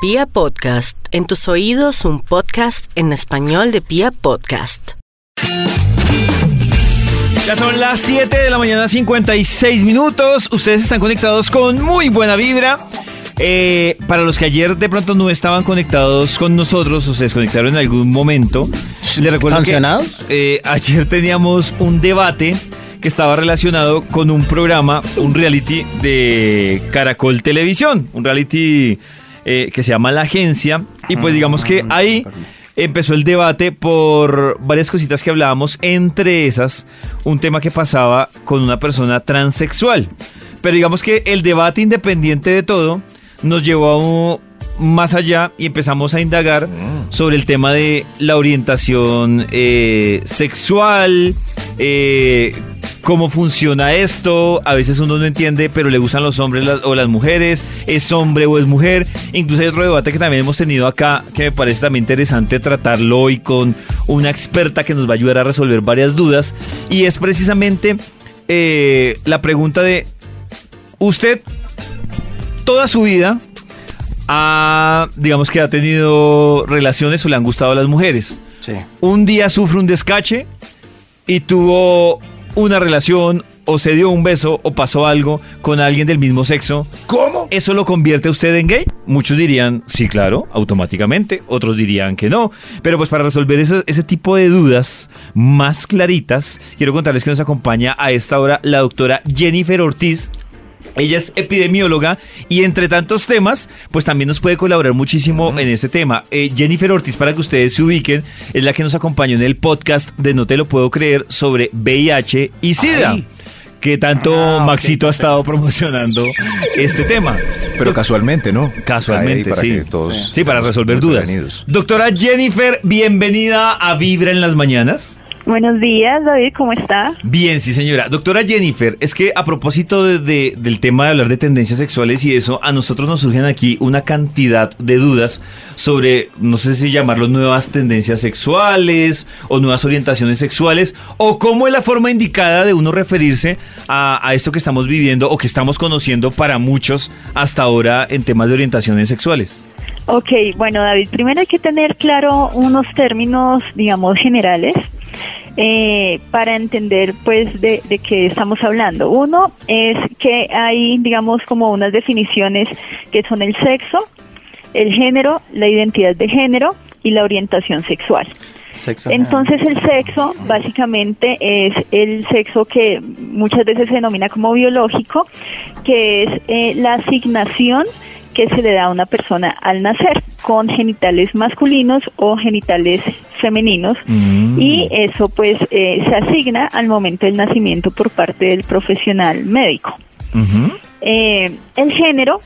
Pia Podcast, en tus oídos un podcast en español de Pia Podcast. Ya son las 7 de la mañana, 56 minutos. Ustedes están conectados con muy buena vibra. Eh, para los que ayer de pronto no estaban conectados con nosotros o se desconectaron en algún momento, les recuerdo que eh, ayer teníamos un debate que estaba relacionado con un programa, un reality de Caracol Televisión, un reality eh, que se llama La Agencia. Y pues digamos que ahí empezó el debate por varias cositas que hablábamos, entre esas un tema que pasaba con una persona transexual. Pero digamos que el debate independiente de todo nos llevó a un- más allá y empezamos a indagar sobre el tema de la orientación eh, sexual, eh, cómo funciona esto. A veces uno no entiende, pero le gustan los hombres o las mujeres, es hombre o es mujer. Incluso hay otro debate que también hemos tenido acá que me parece también interesante tratarlo hoy con una experta que nos va a ayudar a resolver varias dudas. Y es precisamente eh, la pregunta de, ¿usted toda su vida ha, digamos que ha tenido relaciones o le han gustado las mujeres. Sí. Un día sufre un descache y tuvo una relación o se dio un beso o pasó algo con alguien del mismo sexo. ¿Cómo? ¿Eso lo convierte a usted en gay? Muchos dirían, sí, claro, automáticamente. Otros dirían que no. Pero pues para resolver ese, ese tipo de dudas más claritas, quiero contarles que nos acompaña a esta hora la doctora Jennifer Ortiz. Ella es epidemióloga y entre tantos temas, pues también nos puede colaborar muchísimo en este tema. Eh, Jennifer Ortiz, para que ustedes se ubiquen, es la que nos acompañó en el podcast de No Te Lo Puedo Creer sobre VIH y SIDA. Ay. Que tanto Ah, Maxito ha estado promocionando este tema. Pero casualmente, ¿no? Casualmente, para sí. todos Sí, para resolver dudas. Doctora Jennifer, bienvenida a Vibra en las mañanas. Buenos días, David, ¿cómo está? Bien, sí, señora. Doctora Jennifer, es que a propósito de- de- del tema de hablar de tendencias sexuales y eso, a nosotros nos surgen aquí una cantidad de dudas sobre, no sé si llamarlo nuevas tendencias sexuales o nuevas orientaciones sexuales, o cómo es la forma indicada de uno referirse a, a esto que estamos viviendo o que estamos conociendo para muchos hasta ahora en temas de orientaciones sexuales. Ok, bueno, David, primero hay que tener claro unos términos, digamos, generales eh, para entender, pues, de, de qué estamos hablando. Uno es que hay, digamos, como unas definiciones que son el sexo, el género, la identidad de género y la orientación sexual. Sexo. Entonces el sexo básicamente es el sexo que muchas veces se denomina como biológico, que es eh, la asignación que se le da a una persona al nacer con genitales masculinos o genitales femeninos Mm. y eso pues eh, se asigna al momento del nacimiento por parte del profesional médico. Eh, el género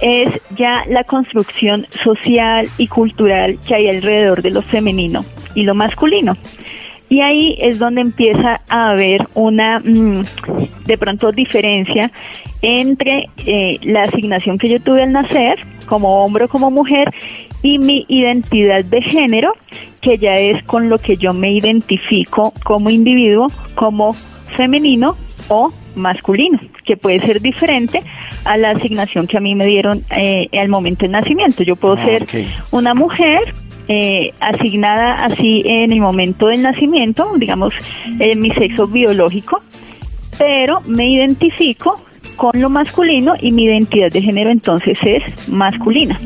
es ya la construcción social y cultural que hay alrededor de lo femenino y lo masculino. Y ahí es donde empieza a haber una, mm, de pronto, diferencia entre eh, la asignación que yo tuve al nacer, como hombre o como mujer, y mi identidad de género, que ya es con lo que yo me identifico como individuo, como femenino o masculino, que puede ser diferente a la asignación que a mí me dieron eh, al momento del nacimiento. Yo puedo Ah, ser una mujer eh, asignada así en el momento del nacimiento, digamos, eh, mi sexo biológico, pero me identifico con lo masculino y mi identidad de género entonces es masculina.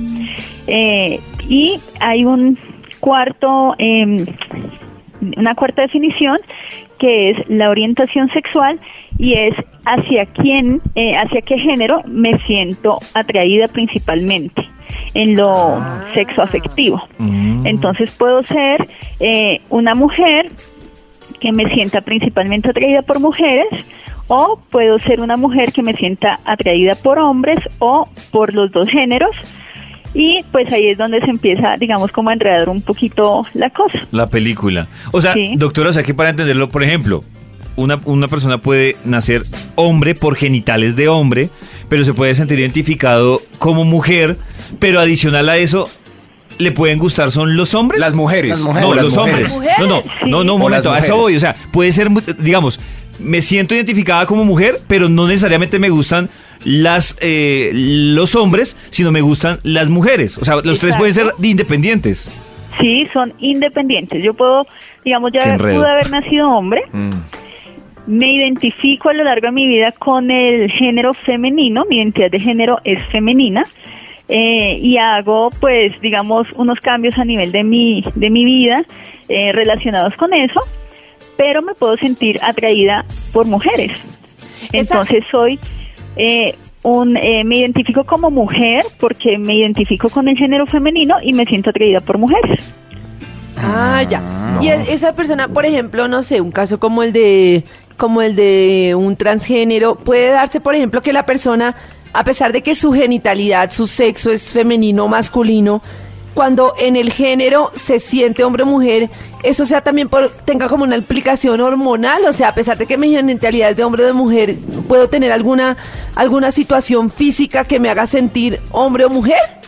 Eh, y hay un cuarto, em, una cuarta definición que es la orientación sexual y es hacia quién, eh, hacia qué género me siento atraída principalmente en lo sexoafectivo. Mm. Entonces puedo ser eh, una mujer que me sienta principalmente atraída por mujeres o puedo ser una mujer que me sienta atraída por hombres o por los dos géneros y pues ahí es donde se empieza, digamos, como a enredar un poquito la cosa. La película. O sea, Sí. doctora, o sea que para entenderlo, por ejemplo, una, una persona puede nacer hombre por genitales de hombre, pero se puede sentir identificado como mujer, pero adicional a eso, ¿le pueden gustar son los hombres? Las mujeres. Las mujeres. no, las los mujeres. hombres. No, no, Sí. no, no, un O momento, a eso voy. O sea, puede ser, mu- digamos, me siento identificada como mujer, pero no necesariamente me gustan las eh, los hombres, sino me gustan las mujeres. O sea, los tres pueden ser independientes. Sí, son independientes. Yo puedo, digamos, ya pude haber nacido hombre. Mm. Me identifico a lo largo de mi vida con el género femenino, mi identidad de género es femenina. eh, y hago, pues, digamos, unos cambios a nivel de mi, de mi vida eh, relacionados con eso, pero me puedo sentir atraída por mujeres. Entonces soy eh, un, eh, me identifico como mujer porque me identifico con el género femenino y me siento atraída por mujeres. Ah, ya. Y el- esa persona, por ejemplo, no sé, un caso como el de como el de un transgénero, puede darse, por ejemplo, que la persona, a pesar de que su genitalidad, su sexo es femenino o masculino, cuando en el género se siente hombre o mujer, eso sea también por, tenga como una implicación hormonal, o sea, a pesar de que mi genitalidad es de hombre o de mujer, puedo tener alguna alguna situación física que me haga sentir hombre o mujer.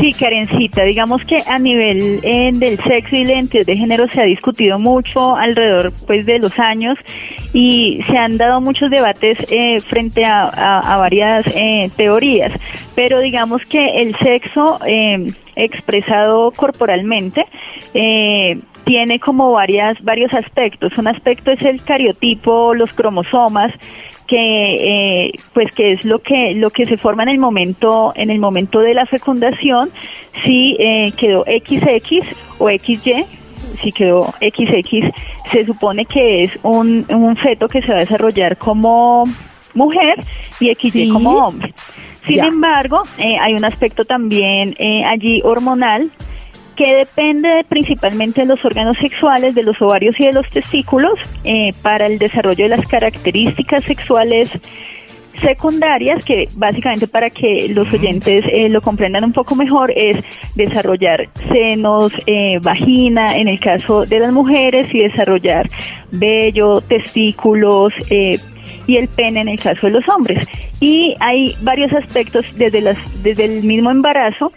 Sí, Karencita, digamos que a nivel eh, del sexo y la identidad de género se ha discutido mucho alrededor pues de los años y se han dado muchos debates eh, frente a, varias eh, teorías, pero digamos que el sexo eh, expresado corporalmente eh, tiene como varias varios aspectos. Un aspecto es el cariotipo, los cromosomas, que eh, pues que es lo que lo que se forma en el momento en el momento de la fecundación si eh, quedó XX o XY si quedó XX se supone que es un, un feto que se va a desarrollar como mujer y XY Sí. como hombre sin Ya. embargo eh, hay un aspecto también eh, allí hormonal que depende de- principalmente de los órganos sexuales, de los ovarios y de los testículos, eh, para el desarrollo de las características sexuales secundarias, que básicamente para que los oyentes eh, lo comprendan un poco mejor es desarrollar senos, eh, vagina en el caso de las mujeres y desarrollar vello, testículos, eh, y el pene en el caso de los hombres. Y hay varios aspectos desde, las, desde el mismo embarazo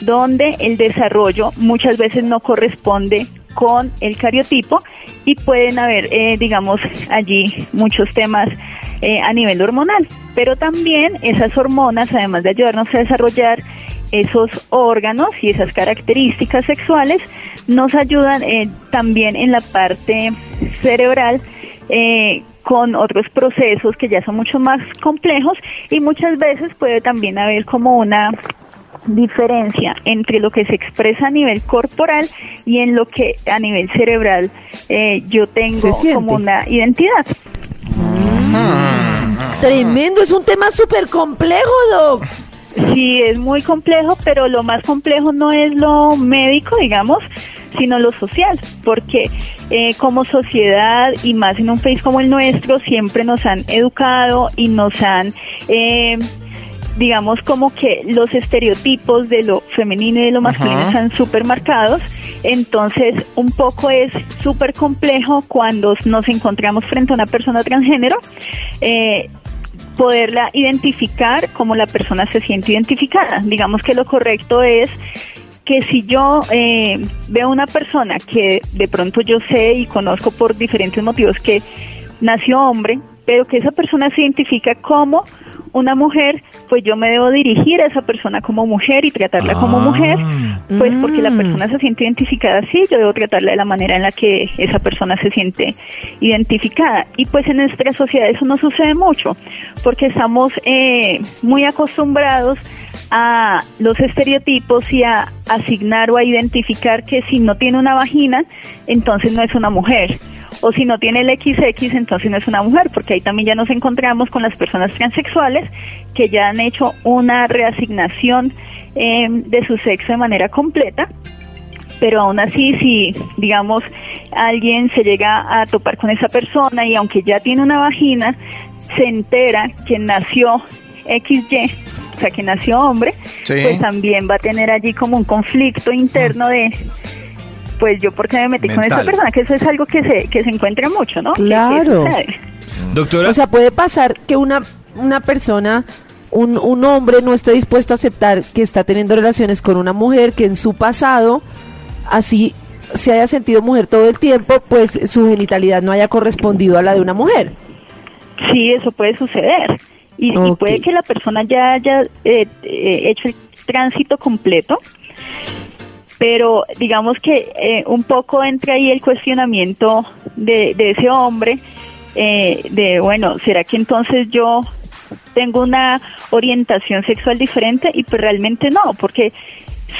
donde el desarrollo muchas veces no corresponde con el cariotipo y pueden haber, eh, digamos, allí muchos temas eh, a nivel hormonal. Pero también esas hormonas, además de ayudarnos a desarrollar esos órganos y esas características sexuales, nos ayudan eh, también en la parte cerebral con otros procesos que ya son mucho más complejos y muchas veces puede también haber como una diferencia entre lo que se expresa a nivel corporal y en lo que a nivel cerebral eh, yo tengo como una identidad. Tremendo, es un tema súper complejo, Doc. Sí, es muy complejo, pero lo más complejo no es lo médico, digamos, sino lo social, porque eh, como sociedad y más en un país como el nuestro, siempre nos han educado y nos han, eh, digamos, como que los estereotipos de lo femenino y de lo masculino Ajá. están súper marcados. Entonces, un poco es súper complejo cuando nos encontramos frente a una persona transgénero. Eh, poderla identificar como la persona se siente identificada. Digamos que lo correcto es que si yo eh, veo una persona que de pronto yo sé y conozco por diferentes motivos que nació hombre, pero que esa persona se identifica como una mujer, pues yo me debo dirigir a esa persona como mujer y tratarla como Ah. mujer, pues porque la Mm. persona se siente identificada así, yo debo tratarla de la manera en la que esa persona se siente identificada. Y pues en nuestra sociedad eso no sucede mucho, porque estamos eh, muy acostumbrados a los estereotipos y a asignar o a identificar que si no tiene una vagina, entonces no es una mujer. O si no tiene el XX, entonces no es una mujer, porque ahí también ya nos encontramos con las personas transexuales que ya han hecho una reasignación eh, de su sexo de manera completa pero aún así si digamos alguien se llega a topar con esa persona y aunque ya tiene una vagina se entera que nació XY sea que nació hombre Sí. pues también va a tener allí como un conflicto interno de pues yo por qué me metí con esta persona que eso es algo que se que se encuentra mucho no Claro. Doctora, O sea, puede pasar que una, una persona, un, un hombre no esté dispuesto a aceptar que está teniendo relaciones con una mujer que en su pasado, así se haya sentido mujer todo el tiempo, pues su genitalidad no haya correspondido a la de una mujer. Sí, eso puede suceder. Y, y puede que la persona ya haya eh, eh, hecho el tránsito completo, pero digamos que eh, un poco entra ahí el cuestionamiento de, de ese hombre, eh, de bueno, ¿será que entonces yo tengo una orientación sexual diferente? Y pues realmente no, porque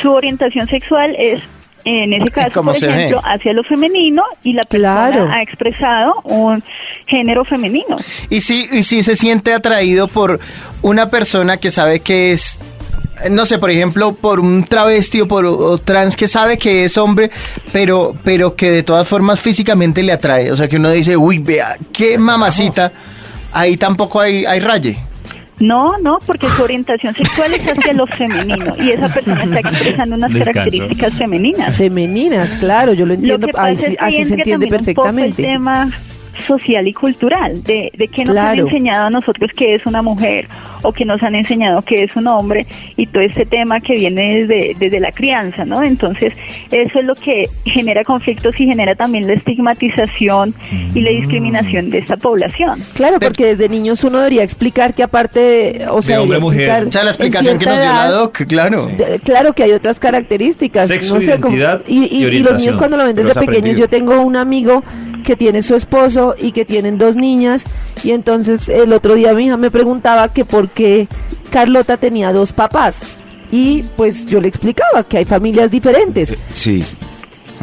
su orientación sexual es, en ese caso, ¿Cómo por ve? ejemplo, hacia lo femenino y la persona Claro. ha expresado un género femenino. Y si, y si se siente atraído por una persona que sabe que es, no sé, por ejemplo, por un travesti o por o trans que sabe que es hombre, pero, pero que de todas formas físicamente le atrae. O sea, que uno dice, uy, vea, qué mamacita. Ahí tampoco hay, hay raye. No, no, porque su orientación sexual es hacia lo femenino y esa persona está expresando unas Descanso. características femeninas. Femeninas, claro, yo lo entiendo. Lo que Ahí pasa sí- es que así se entiende un poco perfectamente. el tema social y cultural, de, de qué nos han enseñado a nosotros que es una mujer o que nos han enseñado que es un hombre y todo este tema que viene desde, desde la crianza, ¿no? Entonces, eso es lo que genera conflictos y genera también la estigmatización y la discriminación de esta población. Claro, porque desde niños uno debería explicar que aparte, de- o sea, hombre, debería mujer. explicar O sea, la explicación que nos dio la doc, claro. de- Claro que hay otras características. Sexo, no sé, como- y, y- y y los niños cuando lo ven desde pequeños, yo tengo un amigo que tiene su esposo y que tienen dos niñas y entonces el otro día mi hija me preguntaba que por qué Carlota tenía dos papás y pues yo le explicaba que hay familias diferentes Sí.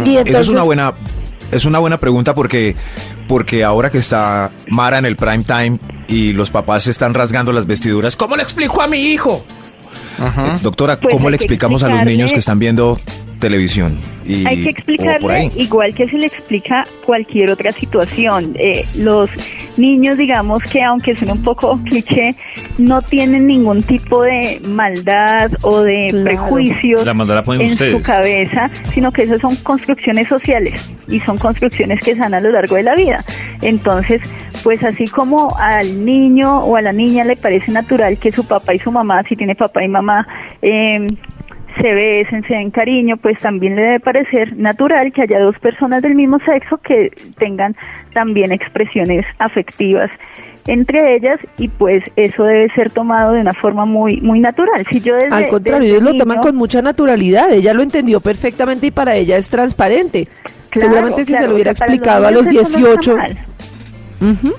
y entonces Esa es una buena, es una buena pregunta porque, porque ahora que está Mara en el prime time y los papás se están rasgando las vestiduras, ¿cómo le explico a mi hijo? Eh, doctora, Pues ¿cómo le explicamos a los niños que están viendo televisión? Y, Hay que explicarle igual que se le explica cualquier otra situación. Eh, los niños, digamos que aunque suene un poco cliché, no tienen ningún tipo de maldad o de Claro. prejuicios La maldad la ponen en ustedes. su cabeza, sino que esas son construcciones sociales y son construcciones que se dan a lo largo de la vida. Entonces, pues así como al niño o a la niña le parece natural que su papá y su mamá, si tiene papá y mamá, eh, se besen, se den cariño, pues también le debe parecer natural que haya dos personas del mismo sexo que tengan también expresiones afectivas entre ellas y pues eso debe ser tomado de una forma muy muy natural. Si yo desde, al contrario, desde ellos lo toman niño- con mucha naturalidad, ella lo entendió perfectamente y para ella es transparente. Claro, Seguramente si se claro, lo hubiera o sea, para explicado a los no está 18. mal. Ujú.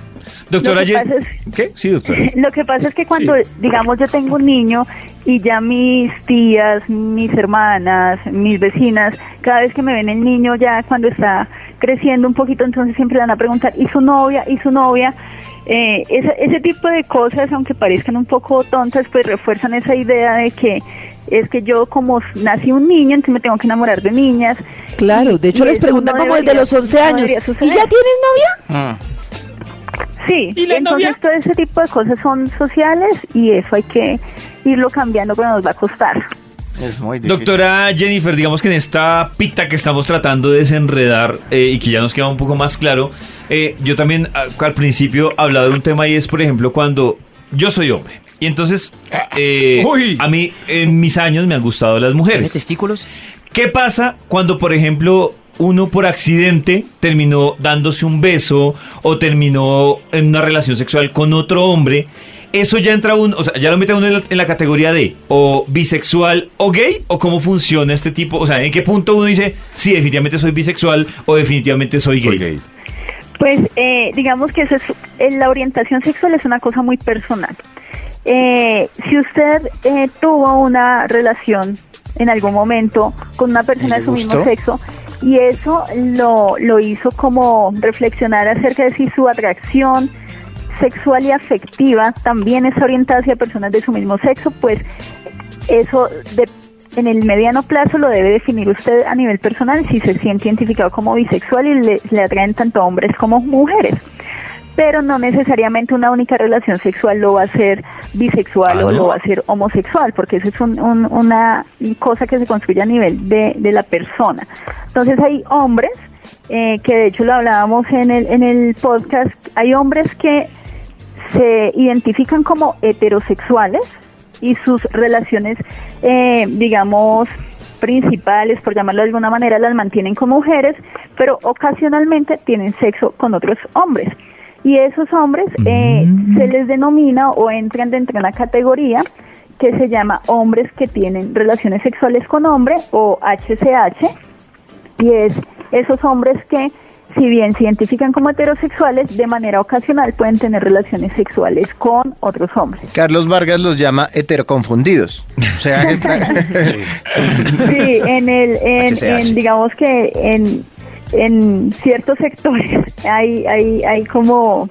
Doctora Lo que es- ¿Qué? Sí, doctora. Lo que pasa es que cuando, digamos, yo tengo un niño y ya mis tías, mis hermanas, mis vecinas, cada vez que me ven el niño ya cuando está creciendo un poquito, entonces siempre van a preguntar, ¿y su novia? ¿Y su novia? Eh, ese, ese tipo de cosas, aunque parezcan un poco tontas, pues refuerzan esa idea de que es que yo como nací un niño, entonces me tengo que enamorar de niñas. Claro, de hecho les preguntan no como desde los 11 no años, ¿y ya tienes novia? Mm. Sí, ¿Y la entonces novia? todo ese tipo de cosas son sociales y eso hay que irlo cambiando, pero nos va a costar. Es muy difícil. Doctora Jennifer, digamos que en esta pita que estamos tratando de desenredar eh, y que ya nos queda un poco más claro, eh, yo también a- al principio hablaba de un tema y es, por ejemplo, cuando yo soy hombre. Y entonces, eh, Uy. a mí en mis años me han gustado las ¿Tiene mujeres. testículos? ¿Qué pasa cuando, por ejemplo, uno por accidente terminó dándose un beso o terminó en una relación sexual con otro hombre? Eso ya entra uno, o sea, ya lo mete uno en la, en la categoría de o bisexual o gay o cómo funciona este tipo, o sea, en qué punto uno dice, sí, definitivamente soy bisexual o definitivamente soy gay. Soy gay. Pues eh, digamos que eso es, eh, la orientación sexual es una cosa muy personal. Eh, si usted eh, tuvo una relación en algún momento con una persona ¿Y de su mismo sexo y eso lo, lo hizo como reflexionar acerca de si su atracción sexual y afectiva también es orientada hacia personas de su mismo sexo, pues eso de- en el mediano plazo lo debe definir usted a nivel personal si se siente identificado como bisexual y le, le atraen tanto hombres como mujeres. Pero no necesariamente una única relación sexual lo va a ser bisexual Ah, o ¿no? lo va a ser homosexual, porque eso es un- un- una cosa que se construye a nivel de, de la persona. Entonces hay hombres, eh, que de hecho lo hablábamos en el, en el podcast, hay hombres que se identifican como heterosexuales y sus relaciones, eh, digamos, principales, por llamarlo de alguna manera, las mantienen con mujeres, pero ocasionalmente tienen sexo con otros hombres. Y esos hombres eh, se les denomina o entran dentro de una categoría que se llama hombres que tienen relaciones sexuales con hombre o HCH. Y es esos hombres que si bien se identifican como heterosexuales, de manera ocasional pueden tener relaciones sexuales con otros hombres. Carlos Vargas los llama heteroconfundidos. O sea, que está- Sí, en el, en, en, digamos que en, en ciertos sectores hay, hay, hay como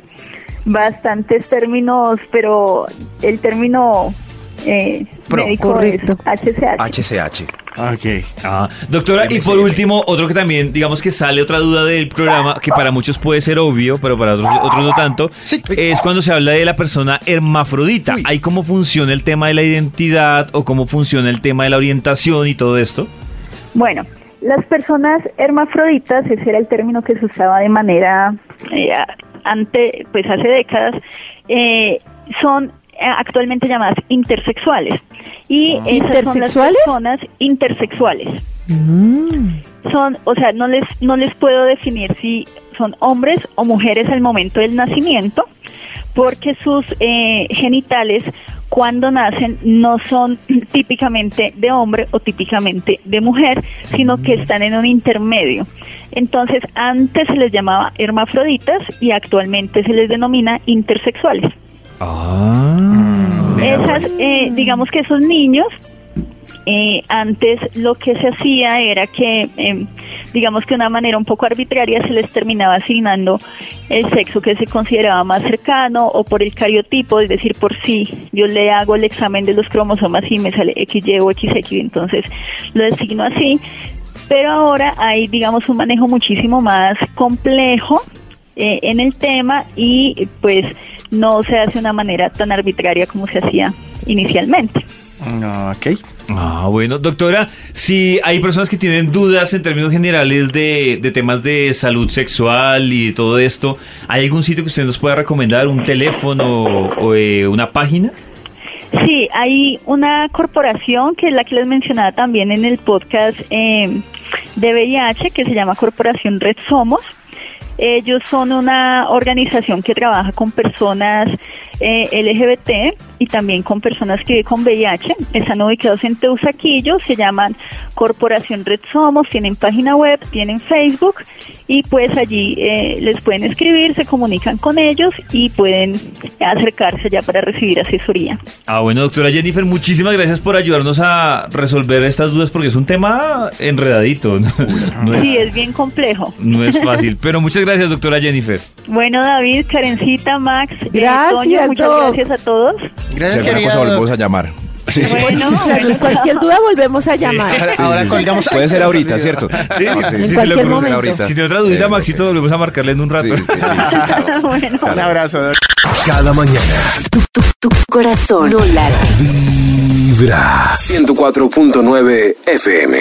bastantes términos, pero el término eh, Pro. médico Correcto. HCH. HCH. Ah, doctora, y por último, otro que también, digamos que sale otra duda del programa, que para muchos puede ser obvio, pero para otros, otros no tanto, Sí. es cuando se habla de la persona hermafrodita. Uy. ¿Hay cómo funciona el tema de la identidad o cómo funciona el tema de la orientación y todo esto? Bueno, las personas hermafroditas, ese era el término que se usaba de manera eh, ante, pues hace décadas, eh, son actualmente llamadas intersexuales. Y esas son las ¿Intersexuales? personas intersexuales. Son, o sea, no les, no les puedo definir si son hombres o mujeres al momento del nacimiento, porque sus eh, genitales cuando nacen no son típicamente de hombre o típicamente de mujer, sino que están en un intermedio. Entonces, antes se les llamaba hermafroditas y actualmente se les denomina intersexuales. Ah. Esas, eh, digamos que esos niños, eh, antes lo que se hacía era que, eh, digamos que de una manera un poco arbitraria se les terminaba asignando el sexo que se consideraba más cercano o por el cariotipo, es decir, por si yo le hago el examen de los cromosomas y me sale XY o XX, entonces lo designo así. Pero ahora hay, digamos, un manejo muchísimo más complejo eh, en el tema y pues no se hace de una manera tan arbitraria como se hacía inicialmente. ok. Ah, bueno, doctora, si hay personas que tienen dudas en términos generales de, de temas de salud sexual y de todo esto, ¿hay algún sitio que usted nos pueda recomendar? ¿Un teléfono o eh, una página? Sí, hay una corporación que es la que les mencionaba también en el podcast eh, de VIH que se llama Corporación Red Somos. Ellos son una organización que trabaja con personas eh, LGBT y también con personas que viven con VIH. Están ubicados en Teusaquillo, se llaman Corporación Red Somos, tienen página web, tienen Facebook y pues allí eh, les pueden escribir, se comunican con ellos y pueden acercarse ya para recibir asesoría. Ah, bueno, doctora Jennifer, muchísimas gracias por ayudarnos a resolver estas dudas porque es un tema enredadito. No, no Sí, es, es bien complejo. no es fácil, pero muchas gracias, doctora Jennifer. Bueno, David, Karencita, Max, eh, Gracias, Toño, muchas Doc. gracias a todos. Si Gracias, alguna querida. cosa volvemos a llamar. Sí, sí. Bueno, cualquier duda volvemos a llamar. Ahora, Sí, ahora sí, sí. colgamos. Puede ser ahorita. ¿cierto? Sí, sí, sí, sí, sí, sí, sí, cualquier lo podemos hacer momento. ahorita. Si tiene otra dudita, Eh, Maxito, volvemos a marcarle en un rato. Sí, sí, listo. bueno. Un abrazo. Cada mañana Tu, tu, tu corazón no late. vibra 104.9 FM.